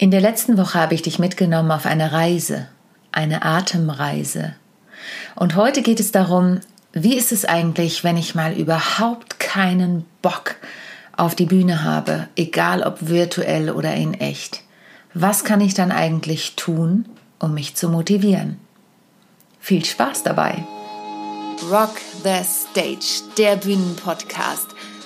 In der letzten Woche habe ich dich mitgenommen auf eine Reise, eine Atemreise. Und heute geht es darum, wie ist es eigentlich, wenn ich mal überhaupt keinen Bock auf die Bühne habe, egal ob virtuell oder in echt? Was kann ich dann eigentlich tun, um mich zu motivieren? Viel Spaß dabei! Rock the Stage, der Bühnenpodcast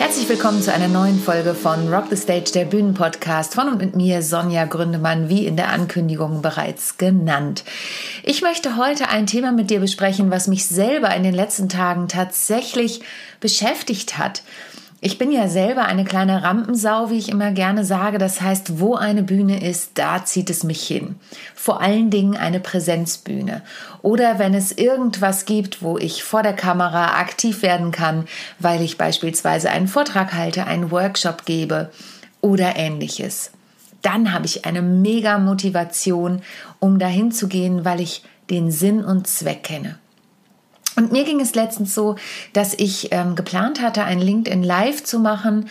Herzlich willkommen zu einer neuen Folge von Rock the Stage, der Bühnenpodcast von und mit mir Sonja Gründemann, wie in der Ankündigung bereits genannt. Ich möchte heute ein Thema mit dir besprechen, was mich selber in den letzten Tagen tatsächlich beschäftigt hat. Ich bin ja selber eine kleine Rampensau, wie ich immer gerne sage. Das heißt, wo eine Bühne ist, da zieht es mich hin. Vor allen Dingen eine Präsenzbühne. Oder wenn es irgendwas gibt, wo ich vor der Kamera aktiv werden kann, weil ich beispielsweise einen Vortrag halte, einen Workshop gebe oder ähnliches. Dann habe ich eine mega Motivation, um dahin zu gehen, weil ich den Sinn und Zweck kenne. Und mir ging es letztens so, dass ich ähm, geplant hatte, ein LinkedIn Live zu machen,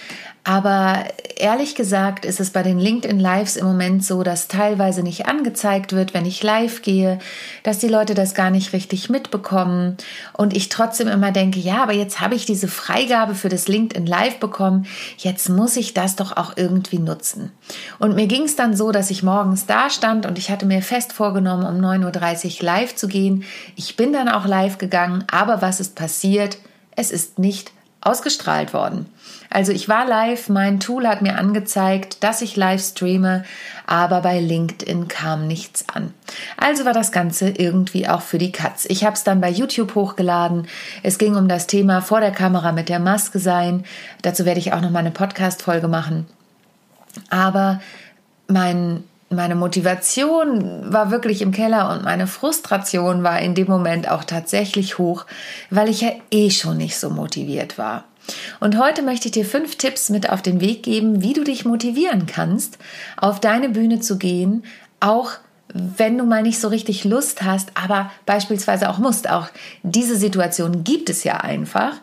aber ehrlich gesagt ist es bei den LinkedIn Lives im Moment so, dass teilweise nicht angezeigt wird, wenn ich live gehe, dass die Leute das gar nicht richtig mitbekommen und ich trotzdem immer denke, ja, aber jetzt habe ich diese Freigabe für das LinkedIn Live bekommen, jetzt muss ich das doch auch irgendwie nutzen. Und mir ging es dann so, dass ich morgens da stand und ich hatte mir fest vorgenommen, um 9.30 Uhr live zu gehen. Ich bin dann auch live gegangen, aber was ist passiert? Es ist nicht ausgestrahlt worden. Also ich war live, mein Tool hat mir angezeigt, dass ich live streame, aber bei LinkedIn kam nichts an. Also war das Ganze irgendwie auch für die Katz. Ich habe es dann bei YouTube hochgeladen. Es ging um das Thema vor der Kamera mit der Maske sein. Dazu werde ich auch noch mal eine Podcast-Folge machen. Aber mein meine Motivation war wirklich im Keller und meine Frustration war in dem Moment auch tatsächlich hoch, weil ich ja eh schon nicht so motiviert war. Und heute möchte ich dir fünf Tipps mit auf den Weg geben, wie du dich motivieren kannst, auf deine Bühne zu gehen, auch wenn du mal nicht so richtig Lust hast, aber beispielsweise auch musst. Auch diese Situation gibt es ja einfach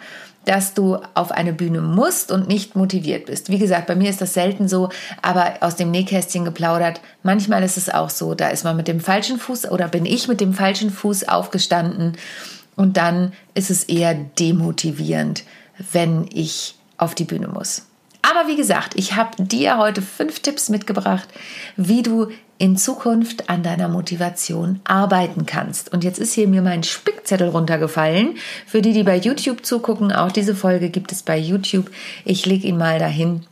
dass du auf eine Bühne musst und nicht motiviert bist. Wie gesagt, bei mir ist das selten so, aber aus dem Nähkästchen geplaudert. Manchmal ist es auch so, da ist man mit dem falschen Fuß oder bin ich mit dem falschen Fuß aufgestanden und dann ist es eher demotivierend, wenn ich auf die Bühne muss. Wie gesagt, ich habe dir heute fünf Tipps mitgebracht, wie du in Zukunft an deiner Motivation arbeiten kannst. Und jetzt ist hier mir mein Spickzettel runtergefallen. Für die, die bei YouTube zugucken, auch diese Folge gibt es bei YouTube. Ich lege ihn mal dahin,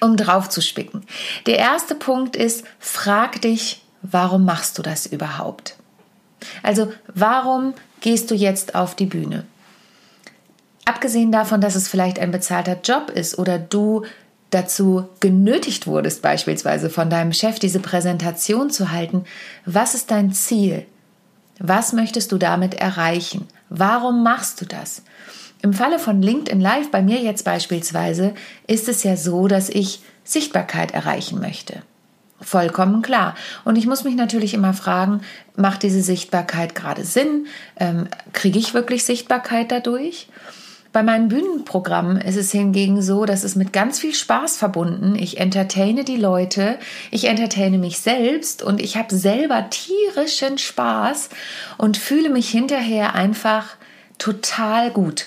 um drauf zu spicken. Der erste Punkt ist, frag dich, warum machst du das überhaupt? Also, warum gehst du jetzt auf die Bühne? Abgesehen davon, dass es vielleicht ein bezahlter Job ist oder du dazu genötigt wurdest, beispielsweise von deinem Chef diese Präsentation zu halten, was ist dein Ziel? Was möchtest du damit erreichen? Warum machst du das? Im Falle von LinkedIn Live, bei mir jetzt beispielsweise, ist es ja so, dass ich Sichtbarkeit erreichen möchte. Vollkommen klar. Und ich muss mich natürlich immer fragen, macht diese Sichtbarkeit gerade Sinn? Ähm, kriege ich wirklich Sichtbarkeit dadurch? Bei meinen Bühnenprogrammen ist es hingegen so, dass es mit ganz viel Spaß verbunden. Ich entertaine die Leute, ich entertaine mich selbst und ich habe selber tierischen Spaß und fühle mich hinterher einfach total gut.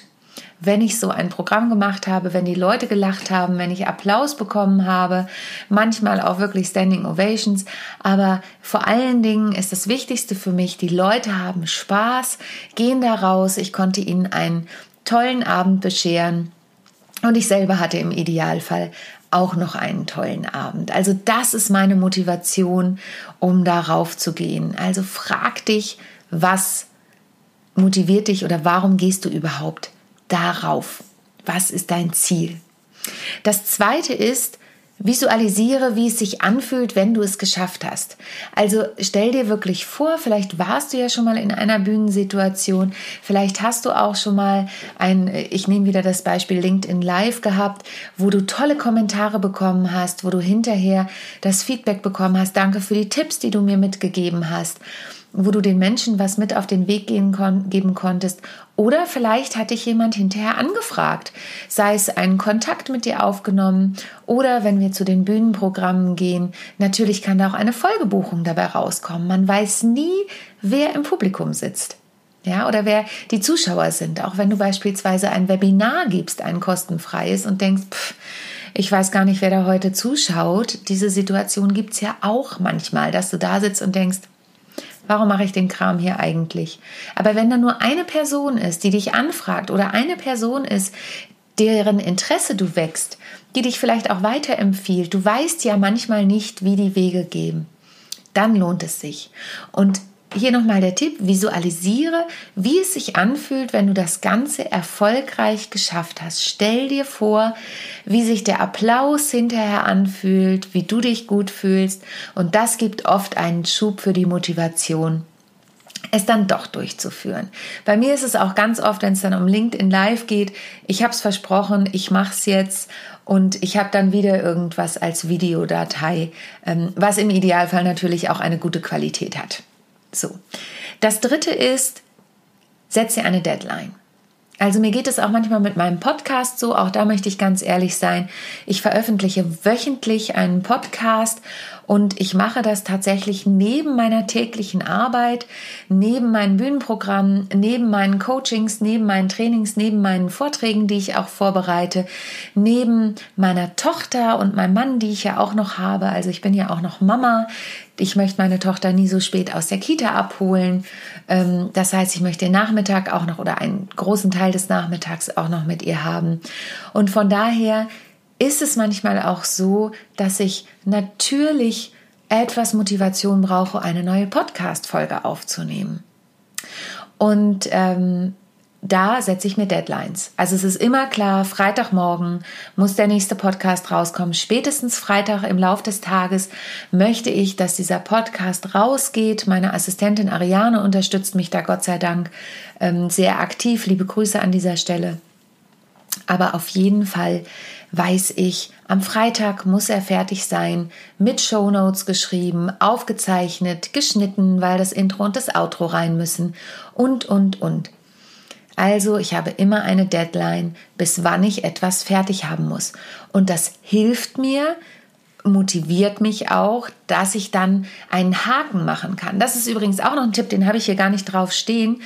Wenn ich so ein Programm gemacht habe, wenn die Leute gelacht haben, wenn ich Applaus bekommen habe, manchmal auch wirklich Standing Ovations, aber vor allen Dingen ist das Wichtigste für mich, die Leute haben Spaß, gehen da raus, ich konnte ihnen ein tollen Abend bescheren. Und ich selber hatte im Idealfall auch noch einen tollen Abend. Also das ist meine Motivation, um darauf zu gehen. Also frag dich, was motiviert dich oder warum gehst du überhaupt darauf? Was ist dein Ziel? Das zweite ist, Visualisiere, wie es sich anfühlt, wenn du es geschafft hast. Also stell dir wirklich vor, vielleicht warst du ja schon mal in einer Bühnensituation, vielleicht hast du auch schon mal ein, ich nehme wieder das Beispiel LinkedIn Live gehabt, wo du tolle Kommentare bekommen hast, wo du hinterher das Feedback bekommen hast. Danke für die Tipps, die du mir mitgegeben hast wo du den Menschen was mit auf den Weg kon geben konntest. Oder vielleicht hat dich jemand hinterher angefragt, sei es einen Kontakt mit dir aufgenommen oder wenn wir zu den Bühnenprogrammen gehen, natürlich kann da auch eine Folgebuchung dabei rauskommen. Man weiß nie, wer im Publikum sitzt. Ja, oder wer die Zuschauer sind. Auch wenn du beispielsweise ein Webinar gibst, ein kostenfreies und denkst, pff, ich weiß gar nicht, wer da heute zuschaut. Diese Situation gibt es ja auch manchmal, dass du da sitzt und denkst, Warum mache ich den Kram hier eigentlich? Aber wenn da nur eine Person ist, die dich anfragt oder eine Person ist, deren Interesse du wächst, die dich vielleicht auch weiterempfiehlt, du weißt ja manchmal nicht, wie die Wege gehen, dann lohnt es sich. Und hier nochmal der Tipp, visualisiere, wie es sich anfühlt, wenn du das Ganze erfolgreich geschafft hast. Stell dir vor, wie sich der Applaus hinterher anfühlt, wie du dich gut fühlst und das gibt oft einen Schub für die Motivation es dann doch durchzuführen. Bei mir ist es auch ganz oft, wenn es dann um LinkedIn Live geht, ich habe es versprochen, ich mache es jetzt und ich habe dann wieder irgendwas als Videodatei, ähm, was im Idealfall natürlich auch eine gute Qualität hat. So. Das dritte ist, setze eine Deadline. Also mir geht es auch manchmal mit meinem Podcast so, auch da möchte ich ganz ehrlich sein. Ich veröffentliche wöchentlich einen Podcast und ich mache das tatsächlich neben meiner täglichen Arbeit, neben meinen Bühnenprogrammen, neben meinen Coachings, neben meinen Trainings, neben meinen Vorträgen, die ich auch vorbereite, neben meiner Tochter und meinem Mann, die ich ja auch noch habe. Also ich bin ja auch noch Mama ich möchte meine Tochter nie so spät aus der Kita abholen. Ähm, das heißt, ich möchte den Nachmittag auch noch oder einen großen Teil des Nachmittags auch noch mit ihr haben. Und von daher ist es manchmal auch so, dass ich natürlich etwas Motivation brauche, eine neue Podcast-Folge aufzunehmen. Und ähm, da setze ich mir Deadlines. Also es ist immer klar, Freitagmorgen muss der nächste Podcast rauskommen. Spätestens Freitag im Lauf des Tages möchte ich, dass dieser Podcast rausgeht. Meine Assistentin Ariane unterstützt mich da Gott sei Dank ähm, sehr aktiv. Liebe Grüße an dieser Stelle. Aber auf jeden Fall weiß ich, am Freitag muss er fertig sein, mit Shownotes geschrieben, aufgezeichnet, geschnitten, weil das Intro und das Outro rein müssen und, und, und. Also ich habe immer eine Deadline, bis wann ich etwas fertig haben muss. Und das hilft mir, motiviert mich auch, dass ich dann einen Haken machen kann. Das ist übrigens auch noch ein Tipp, den habe ich hier gar nicht drauf stehen.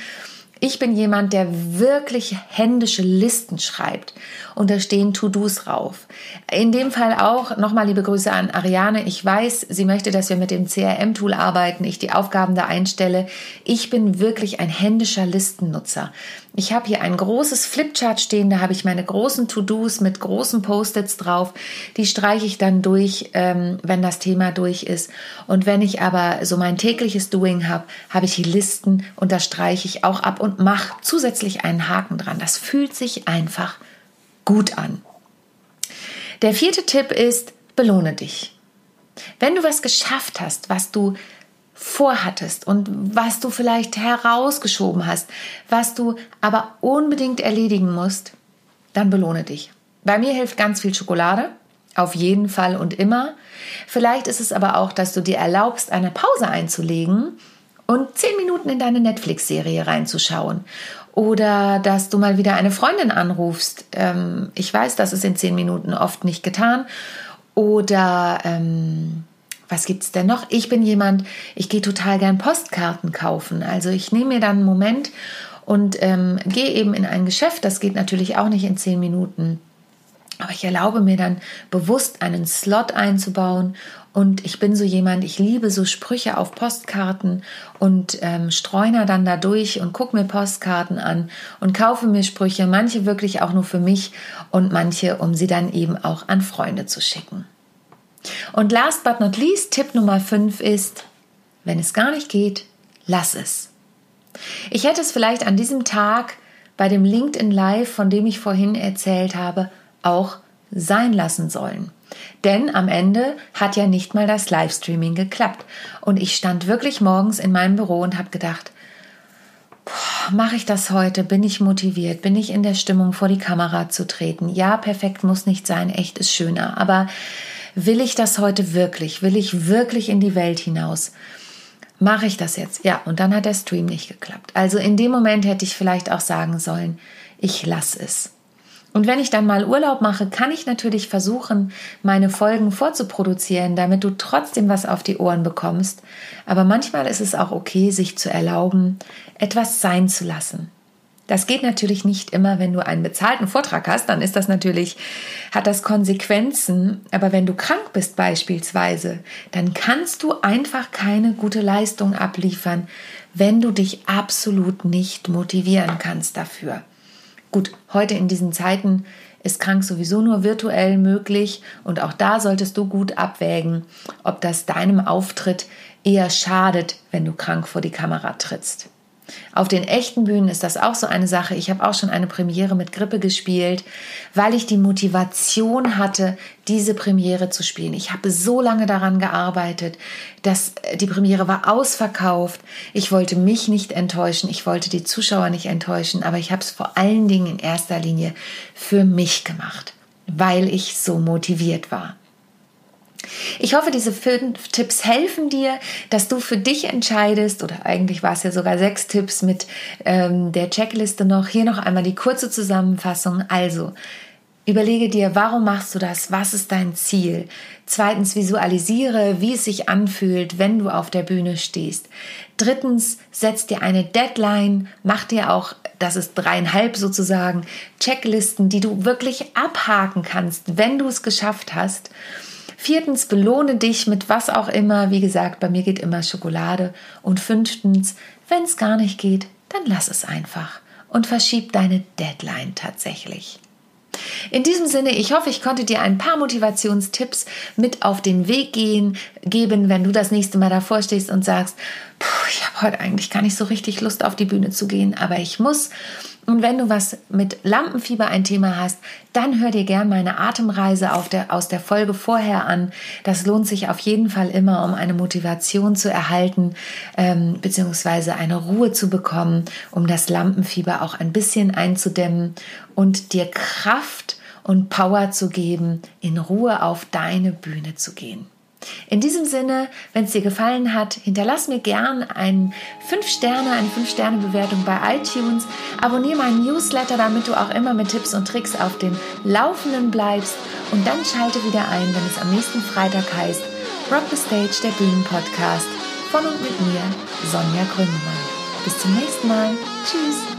Ich bin jemand, der wirklich händische Listen schreibt und da stehen To-Dos rauf. In dem Fall auch nochmal liebe Grüße an Ariane. Ich weiß, sie möchte, dass wir mit dem CRM-Tool arbeiten, ich die Aufgaben da einstelle. Ich bin wirklich ein händischer Listennutzer. Ich habe hier ein großes Flipchart stehen, da habe ich meine großen To-Dos mit großen Post-its drauf. Die streiche ich dann durch, ähm, wenn das Thema durch ist. Und wenn ich aber so mein tägliches Doing habe, habe ich die Listen und da streiche ich auch ab und mache zusätzlich einen Haken dran. Das fühlt sich einfach gut an. Der vierte Tipp ist, belohne dich. Wenn du was geschafft hast, was du vorhattest und was du vielleicht herausgeschoben hast, was du aber unbedingt erledigen musst, dann belohne dich. Bei mir hilft ganz viel Schokolade, auf jeden Fall und immer. Vielleicht ist es aber auch, dass du dir erlaubst, eine Pause einzulegen und zehn Minuten in deine Netflix-Serie reinzuschauen. Oder dass du mal wieder eine Freundin anrufst. Ähm, ich weiß, das ist in zehn Minuten oft nicht getan. Oder ähm, was gibt's denn noch? Ich bin jemand, ich gehe total gern Postkarten kaufen. Also ich nehme mir dann einen Moment und ähm, gehe eben in ein Geschäft. Das geht natürlich auch nicht in zehn Minuten. Aber ich erlaube mir dann bewusst einen Slot einzubauen und ich bin so jemand, ich liebe so Sprüche auf Postkarten und ähm, streuner dann da durch und gucke mir Postkarten an und kaufe mir Sprüche, manche wirklich auch nur für mich und manche, um sie dann eben auch an Freunde zu schicken. Und last but not least, Tipp Nummer 5 ist, wenn es gar nicht geht, lass es. Ich hätte es vielleicht an diesem Tag bei dem LinkedIn Live, von dem ich vorhin erzählt habe, auch sein lassen sollen. Denn am Ende hat ja nicht mal das Livestreaming geklappt. Und ich stand wirklich morgens in meinem Büro und habe gedacht, mache ich das heute? Bin ich motiviert? Bin ich in der Stimmung, vor die Kamera zu treten? Ja, perfekt muss nicht sein, echt ist schöner. Aber will ich das heute wirklich? Will ich wirklich in die Welt hinaus? Mache ich das jetzt? Ja, und dann hat der Stream nicht geklappt. Also in dem Moment hätte ich vielleicht auch sagen sollen, ich lasse es. Und wenn ich dann mal Urlaub mache, kann ich natürlich versuchen, meine Folgen vorzuproduzieren, damit du trotzdem was auf die Ohren bekommst. Aber manchmal ist es auch okay, sich zu erlauben, etwas sein zu lassen. Das geht natürlich nicht immer, wenn du einen bezahlten Vortrag hast, dann ist das natürlich, hat das Konsequenzen. Aber wenn du krank bist beispielsweise, dann kannst du einfach keine gute Leistung abliefern, wenn du dich absolut nicht motivieren kannst dafür. Gut, heute in diesen Zeiten ist krank sowieso nur virtuell möglich und auch da solltest du gut abwägen, ob das deinem Auftritt eher schadet, wenn du krank vor die Kamera trittst. Auf den echten Bühnen ist das auch so eine Sache. Ich habe auch schon eine Premiere mit Grippe gespielt, weil ich die Motivation hatte, diese Premiere zu spielen. Ich habe so lange daran gearbeitet, dass äh, die Premiere war ausverkauft. Ich wollte mich nicht enttäuschen, ich wollte die Zuschauer nicht enttäuschen, aber ich habe es vor allen Dingen in erster Linie für mich gemacht, weil ich so motiviert war. Ich hoffe, diese fünf Tipps helfen dir, dass du für dich entscheidest, oder eigentlich war es ja sogar sechs Tipps mit ähm, der Checkliste noch. Hier noch einmal die kurze Zusammenfassung. Also, Überlege dir, warum machst du das? Was ist dein Ziel? Zweitens, visualisiere, wie es sich anfühlt, wenn du auf der Bühne stehst. Drittens, setz dir eine Deadline, mach dir auch, das ist dreieinhalb sozusagen, Checklisten, die du wirklich abhaken kannst, wenn du es geschafft hast. Viertens, belohne dich mit was auch immer. Wie gesagt, bei mir geht immer Schokolade. Und fünftens, wenn es gar nicht geht, dann lass es einfach und verschieb deine Deadline tatsächlich. In diesem Sinne, ich hoffe, ich konnte dir ein paar Motivationstipps mit auf den Weg gehen, geben, wenn du das nächste Mal davor stehst und sagst, ich habe heute eigentlich gar nicht so richtig Lust auf die Bühne zu gehen, aber ich muss. Und wenn du was mit Lampenfieber ein Thema hast, dann hör dir gern meine Atemreise der, aus der Folge vorher an. Das lohnt sich auf jeden Fall immer, um eine Motivation zu erhalten, ähm, beziehungsweise eine Ruhe zu bekommen, um das Lampenfieber auch ein bisschen einzudämmen und dir Kraft und Power zu geben, in Ruhe auf deine Bühne zu gehen. In diesem Sinne, wenn es dir gefallen hat, hinterlass mir gern ein 5 Sterne, eine 5 Sterne Bewertung bei iTunes. Abonniere meinen Newsletter, damit du auch immer mit Tipps und Tricks auf dem Laufenden bleibst. Und dann schalte wieder ein, wenn es am nächsten Freitag heißt Rock the Stage, der Bühnenpodcast von und mit mir, Sonja Gründemann. Bis zum nächsten Mal. Tschüss.